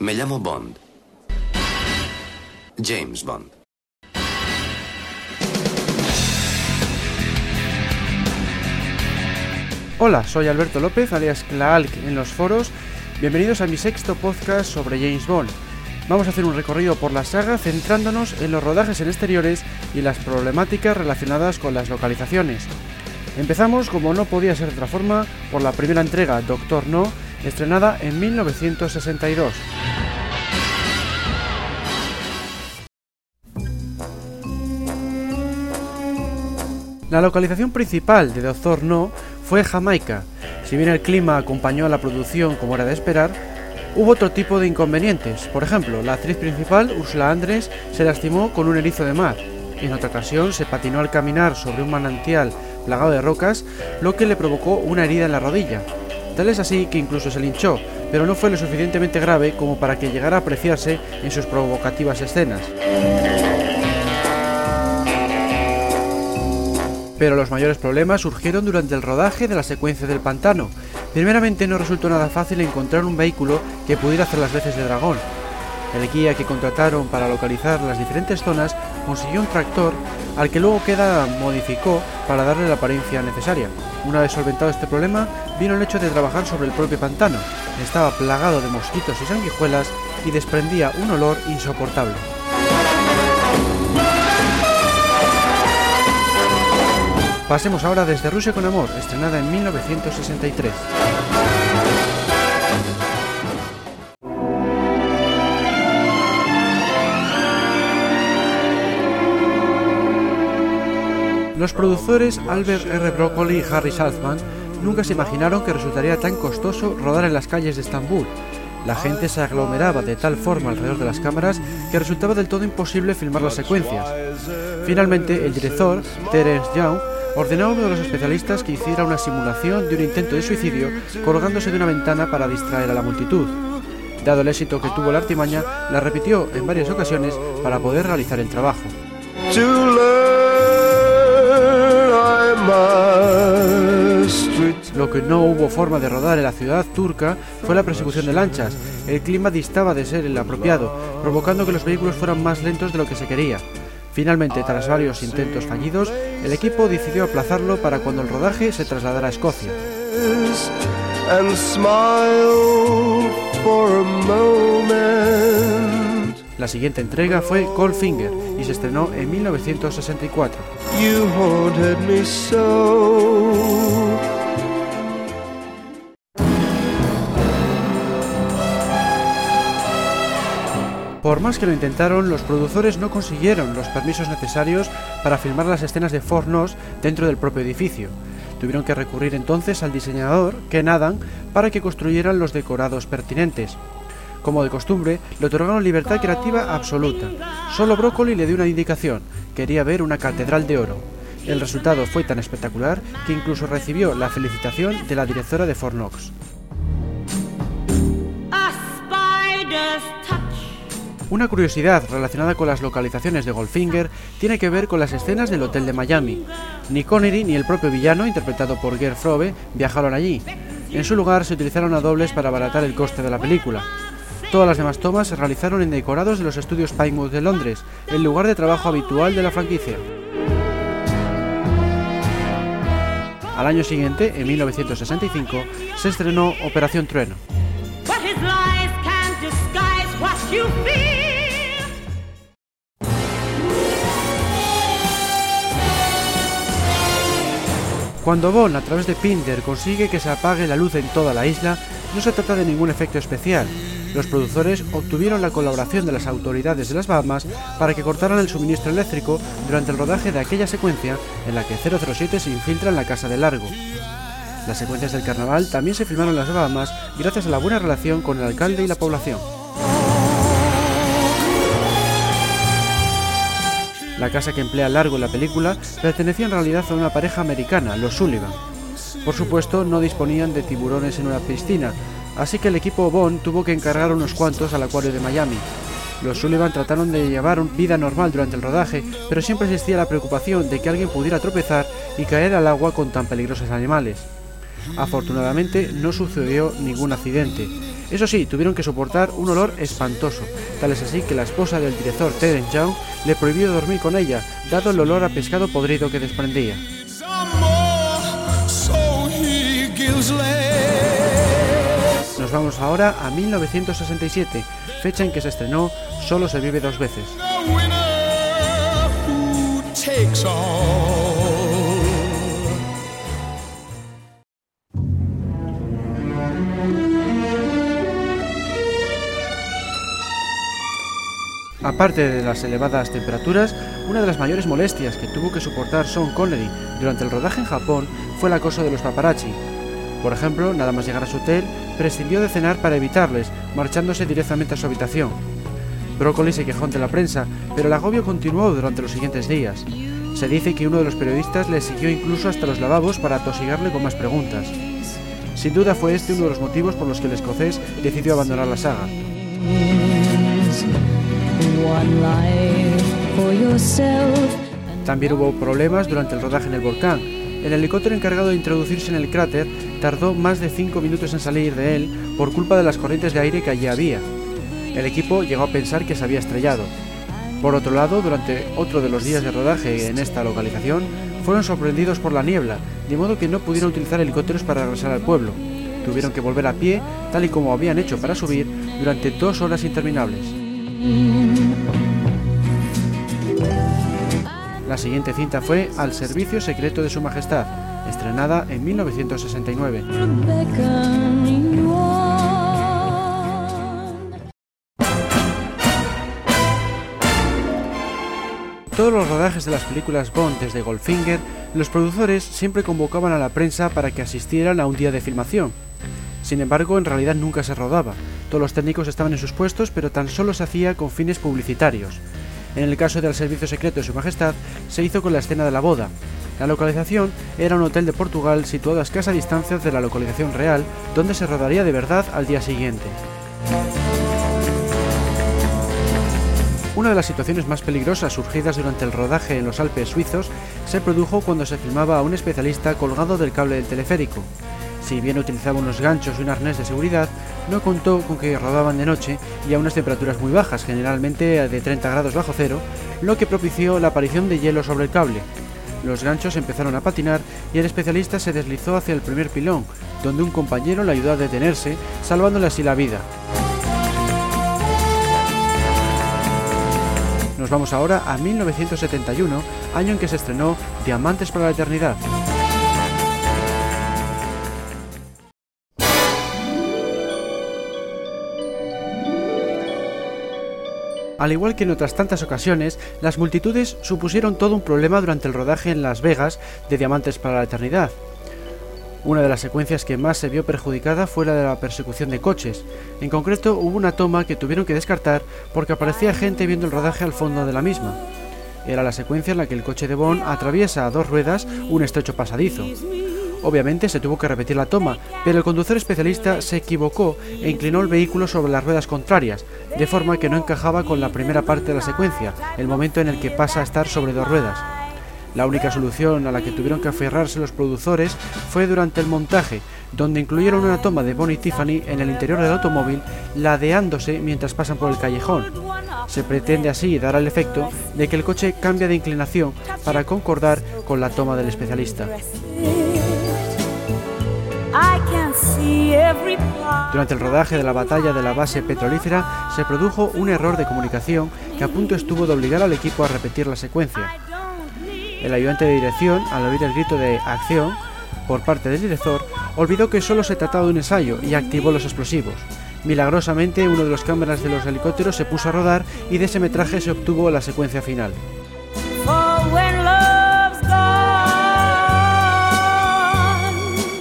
Me llamo Bond. James Bond. Hola, soy Alberto López, alias Klaalk en los foros. Bienvenidos a mi sexto podcast sobre James Bond. Vamos a hacer un recorrido por la saga centrándonos en los rodajes en exteriores y las problemáticas relacionadas con las localizaciones. Empezamos, como no podía ser de otra forma, por la primera entrega, Doctor No, estrenada en 1962. La localización principal de Doctor No fue Jamaica. Si bien el clima acompañó a la producción como era de esperar, hubo otro tipo de inconvenientes. Por ejemplo, la actriz principal, Ursula Andrés, se lastimó con un erizo de mar. En otra ocasión se patinó al caminar sobre un manantial plagado de rocas, lo que le provocó una herida en la rodilla. Es así que incluso se linchó, pero no fue lo suficientemente grave como para que llegara a apreciarse en sus provocativas escenas. Pero los mayores problemas surgieron durante el rodaje de la secuencia del pantano. Primeramente no resultó nada fácil encontrar un vehículo que pudiera hacer las veces de dragón. El guía que contrataron para localizar las diferentes zonas consiguió un tractor al que luego queda modificó para darle la apariencia necesaria. Una vez solventado este problema, vino el hecho de trabajar sobre el propio pantano. Estaba plagado de mosquitos y sanguijuelas y desprendía un olor insoportable. Pasemos ahora desde Rusia con Amor, estrenada en 1963. Los productores Albert R. Broccoli y Harry Saltzman nunca se imaginaron que resultaría tan costoso rodar en las calles de Estambul. La gente se aglomeraba de tal forma alrededor de las cámaras que resultaba del todo imposible filmar las secuencias. Finalmente, el director, Terence Young, ordenó a uno de los especialistas que hiciera una simulación de un intento de suicidio colgándose de una ventana para distraer a la multitud. Dado el éxito que tuvo la artimaña, la repitió en varias ocasiones para poder realizar el trabajo. Lo que no hubo forma de rodar en la ciudad turca fue la persecución de lanchas. El clima distaba de ser el apropiado, provocando que los vehículos fueran más lentos de lo que se quería. Finalmente, tras varios intentos fallidos, el equipo decidió aplazarlo para cuando el rodaje se trasladara a Escocia. La siguiente entrega fue Goldfinger y se estrenó en 1964. Por más que lo intentaron, los productores no consiguieron los permisos necesarios para filmar las escenas de Fort Knox dentro del propio edificio. Tuvieron que recurrir entonces al diseñador, Ken Adam, para que construyeran los decorados pertinentes. Como de costumbre, le otorgaron libertad creativa absoluta. Solo Broccoli le dio una indicación, quería ver una catedral de oro. El resultado fue tan espectacular que incluso recibió la felicitación de la directora de Fort Knox. Una curiosidad relacionada con las localizaciones de Goldfinger tiene que ver con las escenas del Hotel de Miami. Ni Connery ni el propio villano, interpretado por Gerd Frobe, viajaron allí. En su lugar se utilizaron a dobles para abaratar el coste de la película. Todas las demás tomas se realizaron en decorados de los estudios Pinewood de Londres, el lugar de trabajo habitual de la franquicia. Al año siguiente, en 1965, se estrenó Operación Trueno. Cuando Bond a través de Pinder consigue que se apague la luz en toda la isla, no se trata de ningún efecto especial. Los productores obtuvieron la colaboración de las autoridades de las Bahamas para que cortaran el suministro eléctrico durante el rodaje de aquella secuencia en la que 007 se infiltra en la Casa de Largo. Las secuencias del carnaval también se filmaron en las Bahamas gracias a la buena relación con el alcalde y la población. La casa que emplea Largo en la película pertenecía en realidad a una pareja americana, los Sullivan. Por supuesto, no disponían de tiburones en una piscina, así que el equipo Bond tuvo que encargar unos cuantos al acuario de Miami. Los Sullivan trataron de llevar vida normal durante el rodaje, pero siempre existía la preocupación de que alguien pudiera tropezar y caer al agua con tan peligrosos animales. Afortunadamente no sucedió ningún accidente. Eso sí, tuvieron que soportar un olor espantoso, tal es así que la esposa del director Terence Young le prohibió dormir con ella, dado el olor a pescado podrido que desprendía. Nos vamos ahora a 1967, fecha en que se estrenó Solo se vive dos veces. Aparte de las elevadas temperaturas, una de las mayores molestias que tuvo que soportar Sean Connery durante el rodaje en Japón fue el acoso de los paparazzi. Por ejemplo, nada más llegar a su hotel, prescindió de cenar para evitarles, marchándose directamente a su habitación. Broccoli se quejó ante la prensa, pero el agobio continuó durante los siguientes días. Se dice que uno de los periodistas le siguió incluso hasta los lavabos para atosigarle con más preguntas. Sin duda fue este uno de los motivos por los que el escocés decidió abandonar la saga. También hubo problemas durante el rodaje en el volcán. El helicóptero encargado de introducirse en el cráter tardó más de 5 minutos en salir de él por culpa de las corrientes de aire que allí había. El equipo llegó a pensar que se había estrellado. Por otro lado, durante otro de los días de rodaje en esta localización, fueron sorprendidos por la niebla, de modo que no pudieron utilizar helicópteros para regresar al pueblo. Tuvieron que volver a pie, tal y como habían hecho para subir, durante dos horas interminables. La siguiente cinta fue Al servicio secreto de su majestad, estrenada en 1969. todos los rodajes de las películas Bond desde Goldfinger, los productores siempre convocaban a la prensa para que asistieran a un día de filmación. Sin embargo, en realidad nunca se rodaba. Todos los técnicos estaban en sus puestos, pero tan solo se hacía con fines publicitarios. En el caso del Servicio Secreto de Su Majestad, se hizo con la escena de la boda. La localización era un hotel de Portugal situado a escasa distancia de la localización real, donde se rodaría de verdad al día siguiente. Una de las situaciones más peligrosas surgidas durante el rodaje en los Alpes suizos se produjo cuando se filmaba a un especialista colgado del cable del teleférico. Si bien utilizaba unos ganchos y un arnés de seguridad, no contó con que rodaban de noche y a unas temperaturas muy bajas, generalmente de 30 grados bajo cero, lo que propició la aparición de hielo sobre el cable. Los ganchos empezaron a patinar y el especialista se deslizó hacia el primer pilón, donde un compañero le ayudó a detenerse, salvándole así la vida. Nos vamos ahora a 1971, año en que se estrenó Diamantes para la Eternidad. Al igual que en otras tantas ocasiones, las multitudes supusieron todo un problema durante el rodaje en Las Vegas de Diamantes para la Eternidad. Una de las secuencias que más se vio perjudicada fue la de la persecución de coches. En concreto, hubo una toma que tuvieron que descartar porque aparecía gente viendo el rodaje al fondo de la misma. Era la secuencia en la que el coche de Bond atraviesa a dos ruedas un estrecho pasadizo. Obviamente se tuvo que repetir la toma, pero el conductor especialista se equivocó e inclinó el vehículo sobre las ruedas contrarias, de forma que no encajaba con la primera parte de la secuencia, el momento en el que pasa a estar sobre dos ruedas. La única solución a la que tuvieron que aferrarse los productores fue durante el montaje, donde incluyeron una toma de Bonnie y Tiffany en el interior del automóvil ladeándose mientras pasan por el callejón. Se pretende así dar el efecto de que el coche cambia de inclinación para concordar con la toma del especialista. Durante el rodaje de la batalla de la base petrolífera se produjo un error de comunicación que a punto estuvo de obligar al equipo a repetir la secuencia. El ayudante de dirección, al oír el grito de acción por parte del director, olvidó que solo se trataba de un ensayo y activó los explosivos. Milagrosamente, uno de los cámaras de los helicópteros se puso a rodar y de ese metraje se obtuvo la secuencia final.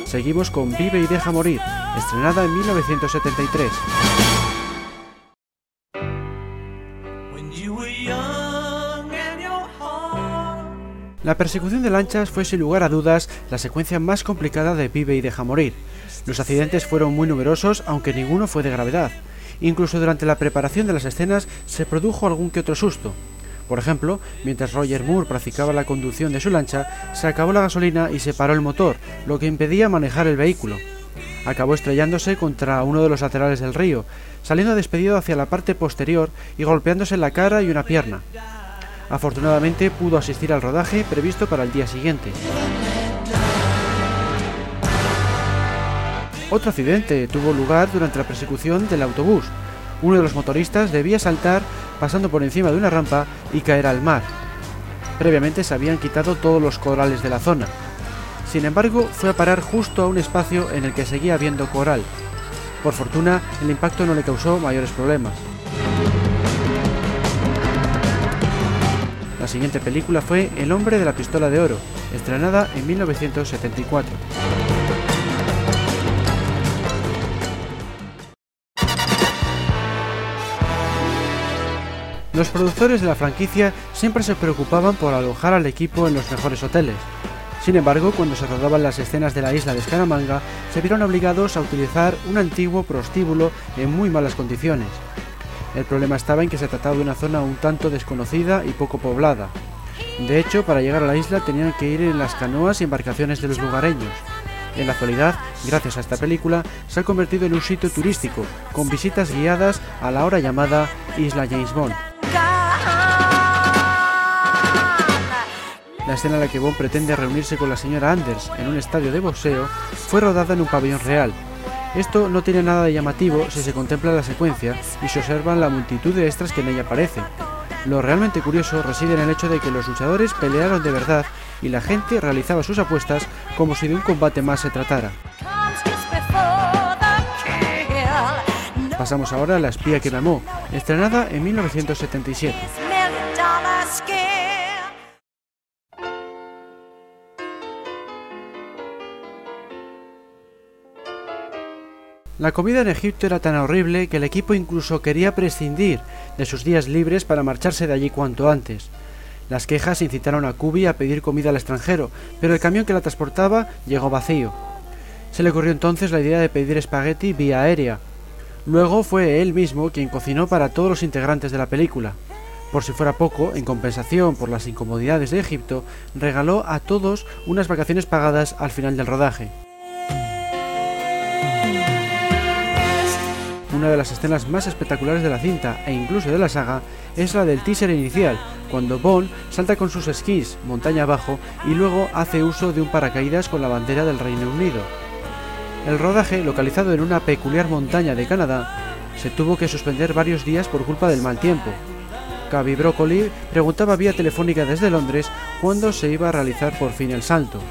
Seguimos con Vive y deja morir, estrenada en 1973. La persecución de lanchas fue sin lugar a dudas la secuencia más complicada de Vive y deja morir. Los accidentes fueron muy numerosos, aunque ninguno fue de gravedad. Incluso durante la preparación de las escenas se produjo algún que otro susto. Por ejemplo, mientras Roger Moore practicaba la conducción de su lancha, se acabó la gasolina y se paró el motor, lo que impedía manejar el vehículo. Acabó estrellándose contra uno de los laterales del río, saliendo despedido hacia la parte posterior y golpeándose la cara y una pierna. Afortunadamente pudo asistir al rodaje previsto para el día siguiente. Otro accidente tuvo lugar durante la persecución del autobús. Uno de los motoristas debía saltar pasando por encima de una rampa y caer al mar. Previamente se habían quitado todos los corales de la zona. Sin embargo, fue a parar justo a un espacio en el que seguía habiendo coral. Por fortuna, el impacto no le causó mayores problemas. La siguiente película fue El hombre de la pistola de oro, estrenada en 1974. Los productores de la franquicia siempre se preocupaban por alojar al equipo en los mejores hoteles. Sin embargo, cuando se rodaban las escenas de la isla de Scaramanga, se vieron obligados a utilizar un antiguo prostíbulo en muy malas condiciones. El problema estaba en que se trataba de una zona un tanto desconocida y poco poblada. De hecho, para llegar a la isla tenían que ir en las canoas y embarcaciones de los lugareños. En la actualidad, gracias a esta película, se ha convertido en un sitio turístico, con visitas guiadas a la hora llamada Isla James Bond. La escena en la que Bond pretende reunirse con la señora Anders en un estadio de boxeo fue rodada en un pabellón real. Esto no tiene nada de llamativo si se contempla la secuencia y se observan la multitud de extras que en ella aparecen. Lo realmente curioso reside en el hecho de que los luchadores pelearon de verdad y la gente realizaba sus apuestas como si de un combate más se tratara. Pasamos ahora a La espía que me estrenada en 1977. La comida en Egipto era tan horrible que el equipo incluso quería prescindir de sus días libres para marcharse de allí cuanto antes. Las quejas incitaron a Kubi a pedir comida al extranjero, pero el camión que la transportaba llegó vacío. Se le ocurrió entonces la idea de pedir espagueti vía aérea. Luego fue él mismo quien cocinó para todos los integrantes de la película. Por si fuera poco, en compensación por las incomodidades de Egipto, regaló a todos unas vacaciones pagadas al final del rodaje. Una de las escenas más espectaculares de la cinta e incluso de la saga es la del teaser inicial, cuando Bond salta con sus esquís montaña abajo y luego hace uso de un paracaídas con la bandera del Reino Unido. El rodaje, localizado en una peculiar montaña de Canadá, se tuvo que suspender varios días por culpa del mal tiempo. Cavi Broccoli preguntaba vía telefónica desde Londres cuándo se iba a realizar por fin el salto.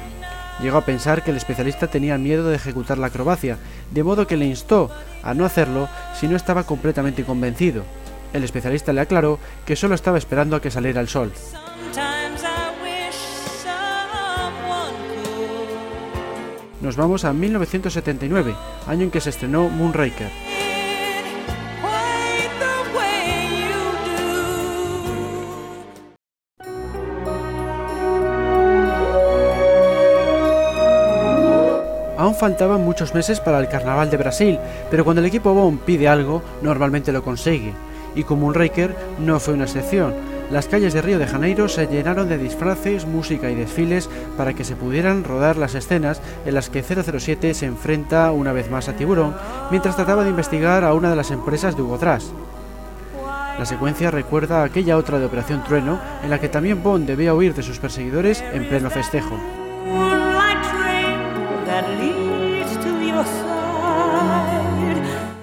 Llegó a pensar que el especialista tenía miedo de ejecutar la acrobacia, de modo que le instó a no hacerlo si no estaba completamente convencido. El especialista le aclaró que solo estaba esperando a que saliera el sol. Nos vamos a 1979, año en que se estrenó Moonraker. Faltaban muchos meses para el Carnaval de Brasil, pero cuando el equipo Bond pide algo, normalmente lo consigue. Y como un Raker no fue una excepción. Las calles de Río de Janeiro se llenaron de disfraces, música y desfiles para que se pudieran rodar las escenas en las que 007 se enfrenta una vez más a Tiburón mientras trataba de investigar a una de las empresas de Hugo Trash. La secuencia recuerda a aquella otra de Operación Trueno en la que también Bond debía huir de sus perseguidores en pleno festejo.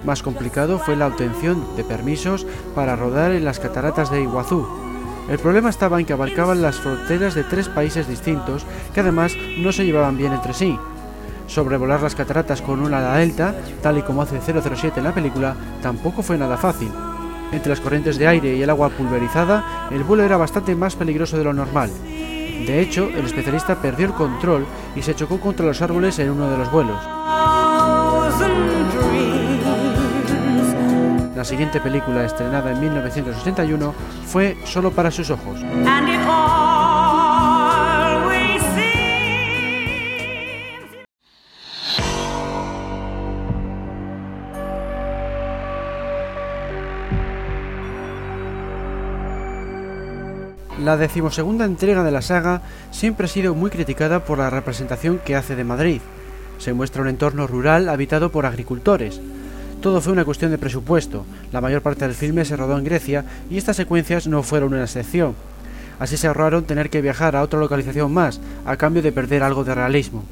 Más complicado fue la obtención de permisos para rodar en las cataratas de Iguazú. El problema estaba en que abarcaban las fronteras de tres países distintos que además no se llevaban bien entre sí. Sobrevolar las cataratas con una ala delta, tal y como hace 007 en la película, tampoco fue nada fácil. Entre las corrientes de aire y el agua pulverizada, el vuelo era bastante más peligroso de lo normal. De hecho, el especialista perdió el control y se chocó contra los árboles en uno de los vuelos. La siguiente película, estrenada en 1981, fue Solo para sus ojos. La decimosegunda entrega de la saga siempre ha sido muy criticada por la representación que hace de Madrid. Se muestra un entorno rural habitado por agricultores. Todo fue una cuestión de presupuesto. La mayor parte del filme se rodó en Grecia y estas secuencias no fueron una excepción. Así se ahorraron tener que viajar a otra localización más, a cambio de perder algo de realismo.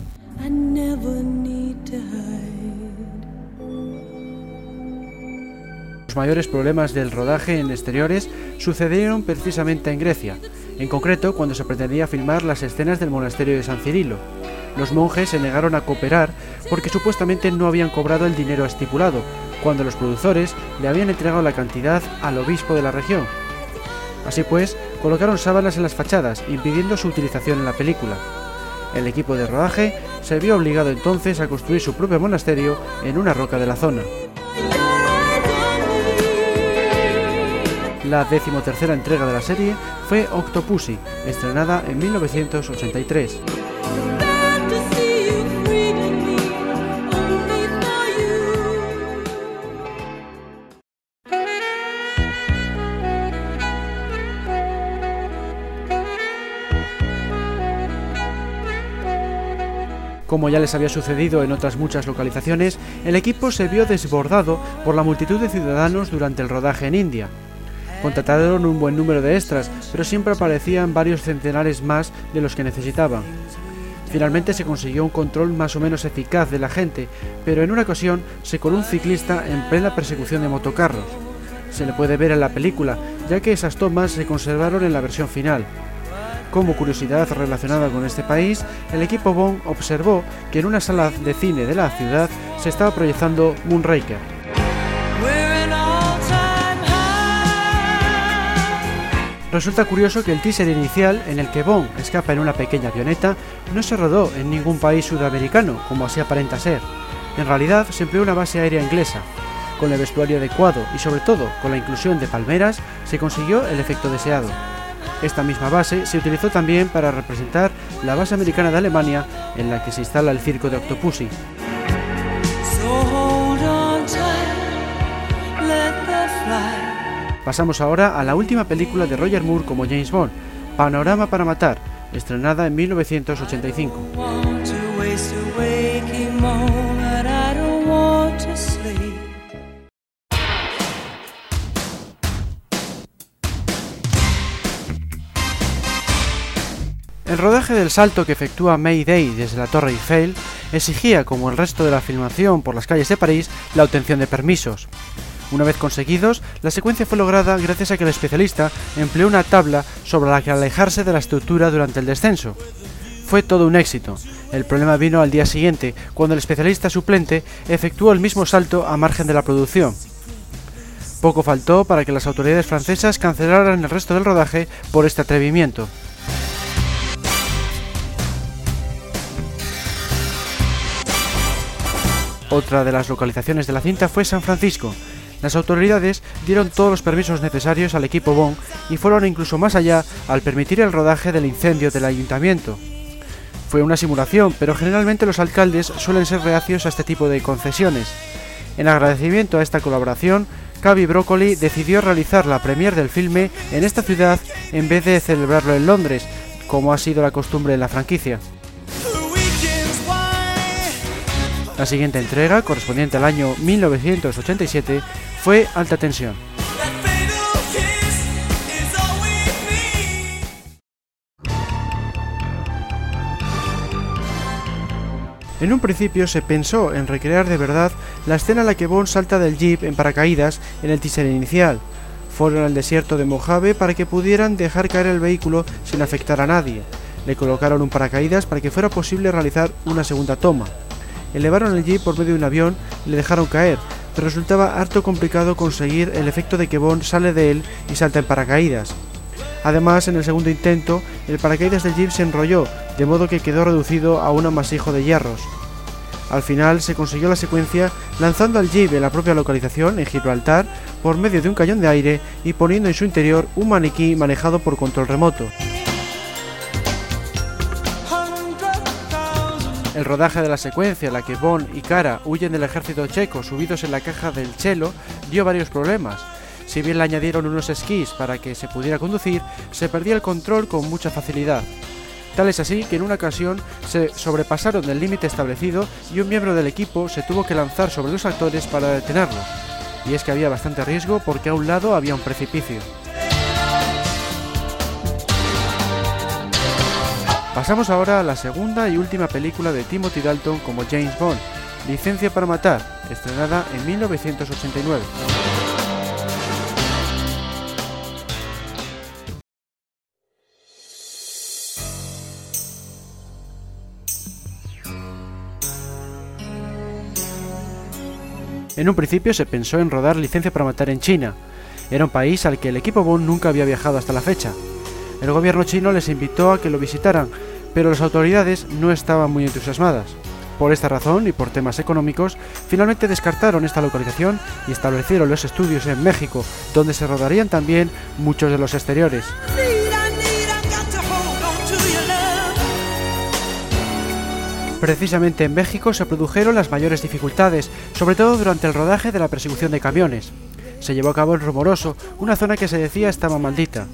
Los mayores problemas del rodaje en exteriores sucedieron precisamente en Grecia, en concreto cuando se pretendía filmar las escenas del monasterio de San Cirilo. Los monjes se negaron a cooperar porque supuestamente no habían cobrado el dinero estipulado, cuando los productores le habían entregado la cantidad al obispo de la región. Así pues, colocaron sábanas en las fachadas, impidiendo su utilización en la película. El equipo de rodaje se vio obligado entonces a construir su propio monasterio en una roca de la zona. La decimotercera entrega de la serie fue Octopussy, estrenada en 1983. Como ya les había sucedido en otras muchas localizaciones, el equipo se vio desbordado por la multitud de ciudadanos durante el rodaje en India. Contrataron un buen número de extras, pero siempre aparecían varios centenares más de los que necesitaban. Finalmente se consiguió un control más o menos eficaz de la gente, pero en una ocasión se coló un ciclista en plena persecución de motocarros. Se le puede ver en la película, ya que esas tomas se conservaron en la versión final. Como curiosidad relacionada con este país, el equipo Bond observó que en una sala de cine de la ciudad se estaba proyectando Moonraker. Resulta curioso que el teaser inicial, en el que Bond escapa en una pequeña avioneta, no se rodó en ningún país sudamericano, como así aparenta ser. En realidad se empleó una base aérea inglesa. Con el vestuario adecuado y sobre todo con la inclusión de palmeras, se consiguió el efecto deseado. Esta misma base se utilizó también para representar la base americana de Alemania en la que se instala el circo de Octopussy. Pasamos ahora a la última película de Roger Moore como James Bond, Panorama para Matar, estrenada en 1985. El rodaje del salto que efectúa Mayday desde la Torre Eiffel exigía, como el resto de la filmación por las calles de París, la obtención de permisos. Una vez conseguidos, la secuencia fue lograda gracias a que el especialista empleó una tabla sobre la que alejarse de la estructura durante el descenso. Fue todo un éxito. El problema vino al día siguiente, cuando el especialista suplente efectuó el mismo salto a margen de la producción. Poco faltó para que las autoridades francesas cancelaran el resto del rodaje por este atrevimiento. Otra de las localizaciones de la cinta fue San Francisco, las autoridades dieron todos los permisos necesarios al equipo Bond y fueron incluso más allá al permitir el rodaje del incendio del ayuntamiento. Fue una simulación, pero generalmente los alcaldes suelen ser reacios a este tipo de concesiones. En agradecimiento a esta colaboración, Cavi Broccoli decidió realizar la premier del filme en esta ciudad en vez de celebrarlo en Londres, como ha sido la costumbre en la franquicia. La siguiente entrega, correspondiente al año 1987, fue Alta Tensión. En un principio se pensó en recrear de verdad la escena en la que Bond salta del jeep en paracaídas en el teaser inicial. Fueron al desierto de Mojave para que pudieran dejar caer el vehículo sin afectar a nadie. Le colocaron un paracaídas para que fuera posible realizar una segunda toma elevaron el jeep por medio de un avión y le dejaron caer, pero resultaba harto complicado conseguir el efecto de que Bond sale de él y salta en paracaídas. Además, en el segundo intento, el paracaídas del jeep se enrolló, de modo que quedó reducido a un amasijo de hierros. Al final se consiguió la secuencia lanzando al jeep en la propia localización, en Gibraltar, por medio de un cañón de aire y poniendo en su interior un maniquí manejado por control remoto. El rodaje de la secuencia en la que Bond y Kara huyen del ejército checo subidos en la caja del chelo dio varios problemas. Si bien le añadieron unos esquís para que se pudiera conducir, se perdía el control con mucha facilidad. Tal es así que en una ocasión se sobrepasaron el límite establecido y un miembro del equipo se tuvo que lanzar sobre los actores para detenerlos. Y es que había bastante riesgo porque a un lado había un precipicio. Pasamos ahora a la segunda y última película de Timothy Dalton como James Bond, Licencia para Matar, estrenada en 1989. En un principio se pensó en rodar Licencia para Matar en China. Era un país al que el equipo Bond nunca había viajado hasta la fecha. El gobierno chino les invitó a que lo visitaran, pero las autoridades no estaban muy entusiasmadas. Por esta razón y por temas económicos, finalmente descartaron esta localización y establecieron los estudios en México, donde se rodarían también muchos de los exteriores. Precisamente en México se produjeron las mayores dificultades, sobre todo durante el rodaje de la persecución de camiones. Se llevó a cabo en Rumoroso, una zona que se decía estaba maldita.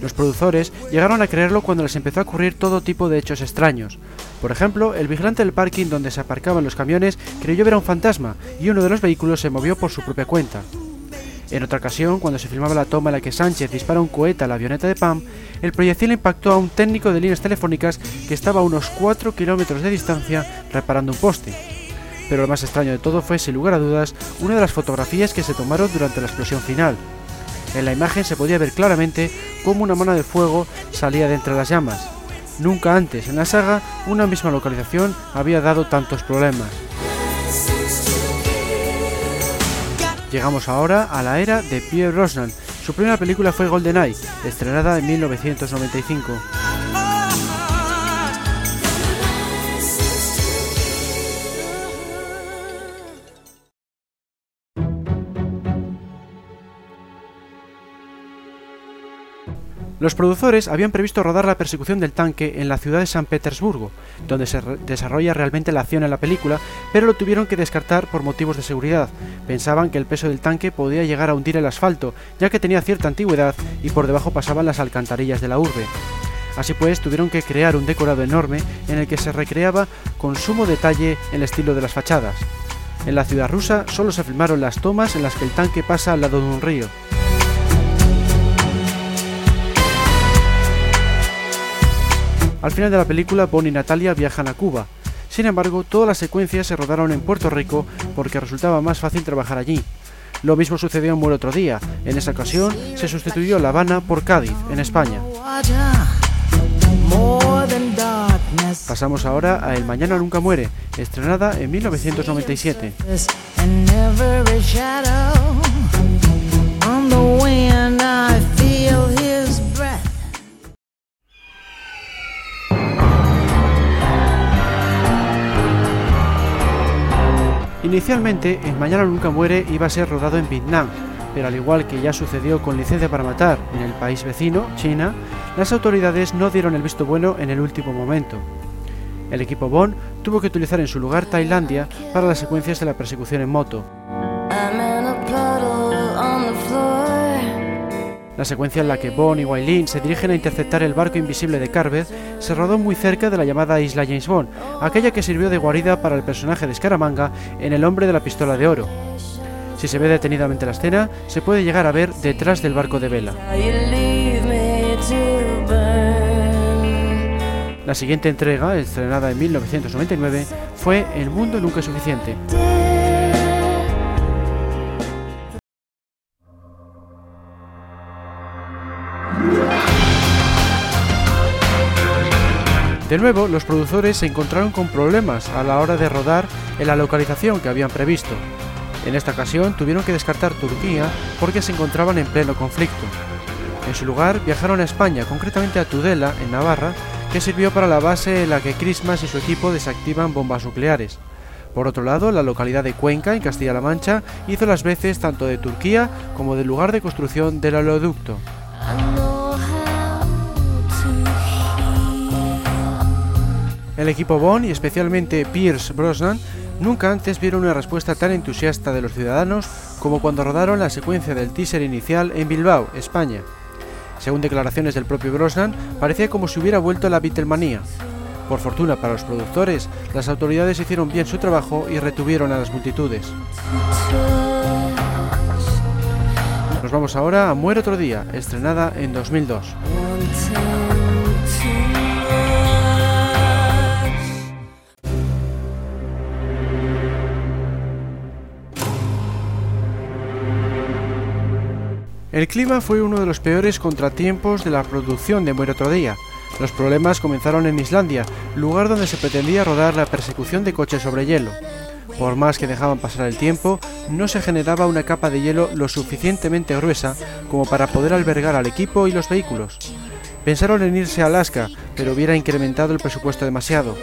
Los productores llegaron a creerlo cuando les empezó a ocurrir todo tipo de hechos extraños. Por ejemplo, el vigilante del parking donde se aparcaban los camiones creyó ver a un fantasma y uno de los vehículos se movió por su propia cuenta. En otra ocasión, cuando se filmaba la toma en la que Sánchez dispara un cohete a la avioneta de Pam, el proyectil impactó a un técnico de líneas telefónicas que estaba a unos 4 kilómetros de distancia reparando un poste. Pero lo más extraño de todo fue, sin lugar a dudas, una de las fotografías que se tomaron durante la explosión final. En la imagen se podía ver claramente cómo una mano de fuego salía de entre las llamas. Nunca antes en la saga una misma localización había dado tantos problemas. Llegamos ahora a la era de Pierre Brosnan. Su primera película fue GoldenEye, estrenada en 1995. Los productores habían previsto rodar la persecución del tanque en la ciudad de San Petersburgo, donde se desarrolla realmente la acción en la película, pero lo tuvieron que descartar por motivos de seguridad. Pensaban que el peso del tanque podía llegar a hundir el asfalto, ya que tenía cierta antigüedad y por debajo pasaban las alcantarillas de la urbe. Así pues, tuvieron que crear un decorado enorme en el que se recreaba con sumo detalle el estilo de las fachadas. En la ciudad rusa solo se filmaron las tomas en las que el tanque pasa al lado de un río. Al final de la película, Bonnie y Natalia viajan a Cuba. Sin embargo, todas las secuencias se rodaron en Puerto Rico porque resultaba más fácil trabajar allí. Lo mismo sucedió en otro día. En esa ocasión se sustituyó La Habana por Cádiz, en España. Pasamos ahora a El Mañana Nunca Muere, estrenada en 1997. Inicialmente, El Mañana Nunca Muere iba a ser rodado en Vietnam, pero al igual que ya sucedió con Licencia para Matar en el país vecino, China, las autoridades no dieron el visto bueno en el último momento. El equipo Bond tuvo que utilizar en su lugar Tailandia para las secuencias de la persecución en moto. La secuencia en la que Bond y Wailin se dirigen a interceptar el barco invisible de Carver se rodó muy cerca de la llamada isla James Bond, aquella que sirvió de guarida para el personaje de Scaramanga en El hombre de la pistola de oro. Si se ve detenidamente la escena, se puede llegar a ver detrás del barco de vela. La siguiente entrega, estrenada en 1999, fue El mundo nunca es suficiente. De nuevo, los productores se encontraron con problemas a la hora de rodar en la localización que habían previsto. En esta ocasión tuvieron que descartar Turquía porque se encontraban en pleno conflicto. En su lugar viajaron a España, concretamente a Tudela, en Navarra, que sirvió para la base en la que Christmas y su equipo desactivan bombas nucleares. Por otro lado, la localidad de Cuenca, en Castilla-La Mancha, hizo las veces tanto de Turquía como del lugar de construcción del oleoducto. El equipo Bond y especialmente Pierce Brosnan nunca antes vieron una respuesta tan entusiasta de los ciudadanos como cuando rodaron la secuencia del teaser inicial en Bilbao, España. Según declaraciones del propio Brosnan, parecía como si hubiera vuelto a la Beatlemanía. Por fortuna para los productores, las autoridades hicieron bien su trabajo y retuvieron a las multitudes. Nos vamos ahora a Muere otro día, estrenada en 2002. El clima fue uno de los peores contratiempos de la producción de Muere otro día. Los problemas comenzaron en Islandia, lugar donde se pretendía rodar la persecución de coches sobre hielo. Por más que dejaban pasar el tiempo, no se generaba una capa de hielo lo suficientemente gruesa como para poder albergar al equipo y los vehículos. Pensaron en irse a Alaska, pero hubiera incrementado el presupuesto demasiado.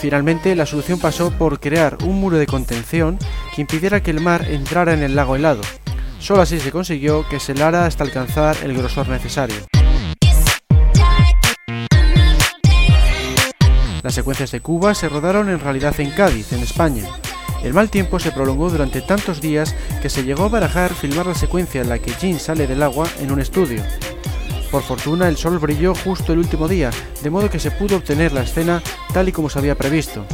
Finalmente, la solución pasó por crear un muro de contención que impidiera que el mar entrara en el lago helado. Solo así se consiguió que se helara hasta alcanzar el grosor necesario. Las secuencias de Cuba se rodaron en realidad en Cádiz, en España. El mal tiempo se prolongó durante tantos días que se llegó a barajar filmar la secuencia en la que Jean sale del agua en un estudio. Por fortuna el sol brilló justo el último día, de modo que se pudo obtener la escena tal y como se había previsto.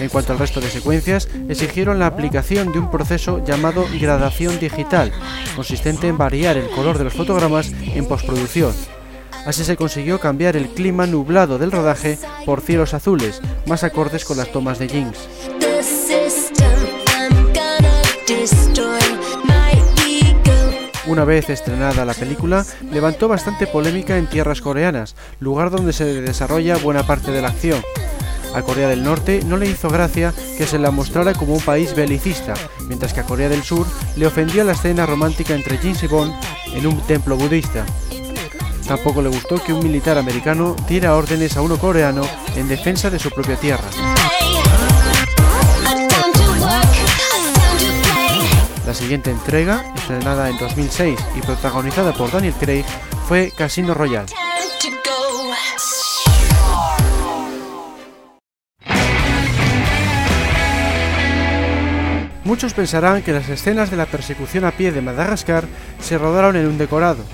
En cuanto al resto de secuencias, exigieron la aplicación de un proceso llamado gradación digital, consistente en variar el color de los fotogramas en postproducción. Así se consiguió cambiar el clima nublado del rodaje por cielos azules, más acordes con las tomas de Jinx. Una vez estrenada la película, levantó bastante polémica en tierras coreanas, lugar donde se desarrolla buena parte de la acción. A Corea del Norte no le hizo gracia que se la mostrara como un país belicista, mientras que a Corea del Sur le ofendió la escena romántica entre Jin Bond en un templo budista. Tampoco le gustó que un militar americano diera órdenes a uno coreano en defensa de su propia tierra. La siguiente entrega, estrenada en 2006 y protagonizada por Daniel Craig, fue Casino Royale. Muchos pensarán que las escenas de la persecución a pie de Madagascar se rodaron en un decorado.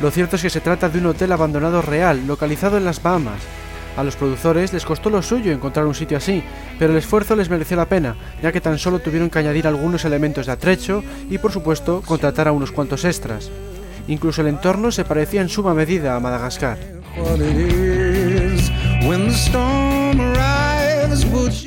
Lo cierto es que se trata de un hotel abandonado real, localizado en las Bahamas. A los productores les costó lo suyo encontrar un sitio así, pero el esfuerzo les mereció la pena, ya que tan solo tuvieron que añadir algunos elementos de atrecho y por supuesto contratar a unos cuantos extras. Incluso el entorno se parecía en suma medida a Madagascar.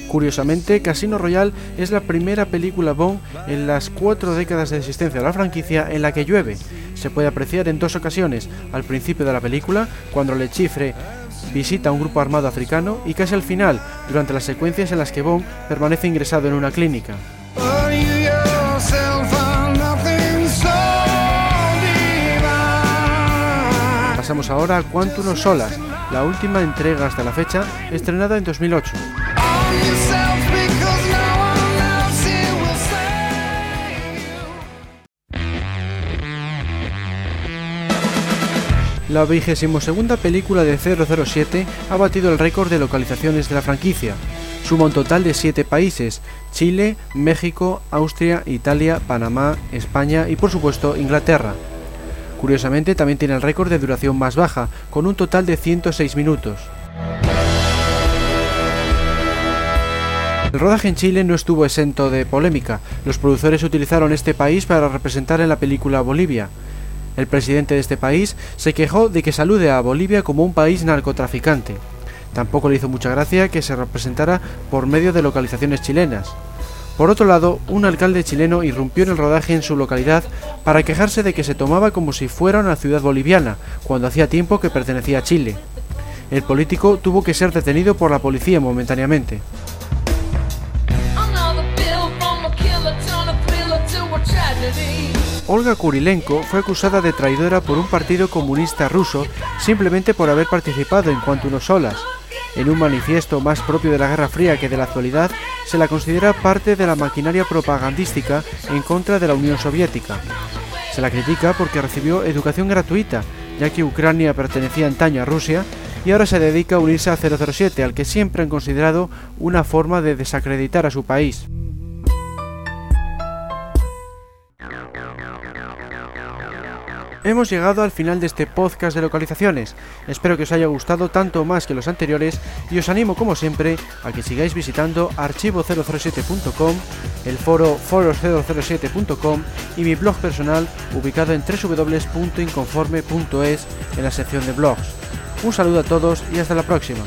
Curiosamente, Casino Royale es la primera película Bond en las cuatro décadas de existencia de la franquicia en la que llueve. Se puede apreciar en dos ocasiones, al principio de la película, cuando Le Chiffre visita a un grupo armado africano y casi al final, durante las secuencias en las que Bond permanece ingresado en una clínica. Pasamos ahora a Quantum Solas, la última entrega hasta la fecha, estrenada en 2008. La vigésimo segunda película de 007 ha batido el récord de localizaciones de la franquicia. Suma un total de 7 países, Chile, México, Austria, Italia, Panamá, España y por supuesto Inglaterra. Curiosamente también tiene el récord de duración más baja, con un total de 106 minutos. El rodaje en Chile no estuvo exento de polémica. Los productores utilizaron este país para representar en la película Bolivia. El presidente de este país se quejó de que salude a Bolivia como un país narcotraficante. Tampoco le hizo mucha gracia que se representara por medio de localizaciones chilenas. Por otro lado, un alcalde chileno irrumpió en el rodaje en su localidad para quejarse de que se tomaba como si fuera una ciudad boliviana, cuando hacía tiempo que pertenecía a Chile. El político tuvo que ser detenido por la policía momentáneamente. Olga Kurilenko fue acusada de traidora por un partido comunista ruso simplemente por haber participado en cuanto unos solas. En un manifiesto más propio de la Guerra Fría que de la actualidad, se la considera parte de la maquinaria propagandística en contra de la Unión Soviética. Se la critica porque recibió educación gratuita, ya que Ucrania pertenecía antaño a Rusia y ahora se dedica a unirse a 007, al que siempre han considerado una forma de desacreditar a su país. Hemos llegado al final de este podcast de localizaciones. Espero que os haya gustado tanto más que los anteriores y os animo como siempre a que sigáis visitando archivo007.com, el foro foros007.com y mi blog personal ubicado en www.inconforme.es en la sección de blogs. Un saludo a todos y hasta la próxima.